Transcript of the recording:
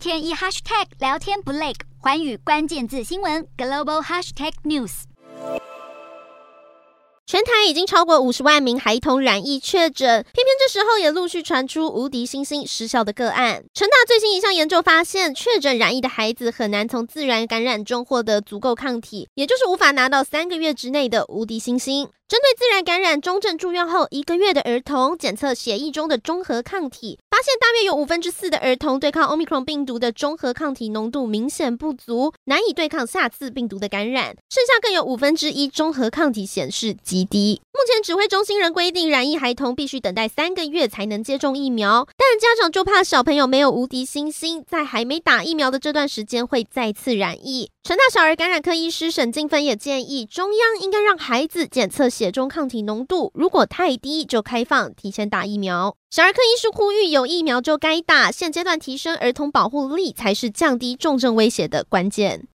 天一 hashtag 聊天不累，寰宇关键字新闻 global hashtag news。全台已经超过五十万名孩童染疫确诊，偏偏这时候也陆续传出无敌星星失效的个案。成大最新一项研究发现，确诊染疫的孩子很难从自然感染中获得足够抗体，也就是无法拿到三个月之内的无敌星星。针对自然感染中症住院后一个月的儿童，检测血液中的中和抗体，发现大约有五分之四的儿童对抗奥密克戎病毒的中和抗体浓度明显不足，难以对抗下次病毒的感染。剩下更有五分之一中和抗体显示极低。目前指挥中心仍规定，染疫孩童必须等待三个月才能接种疫苗，但家长就怕小朋友没有无敌星星，在还没打疫苗的这段时间会再次染疫。成大小儿感染科医师沈静芬也建议，中央应该让孩子检测血中抗体浓度，如果太低，就开放提前打疫苗。小儿科医师呼吁，有疫苗就该打，现阶段提升儿童保护力才是降低重症威胁的关键。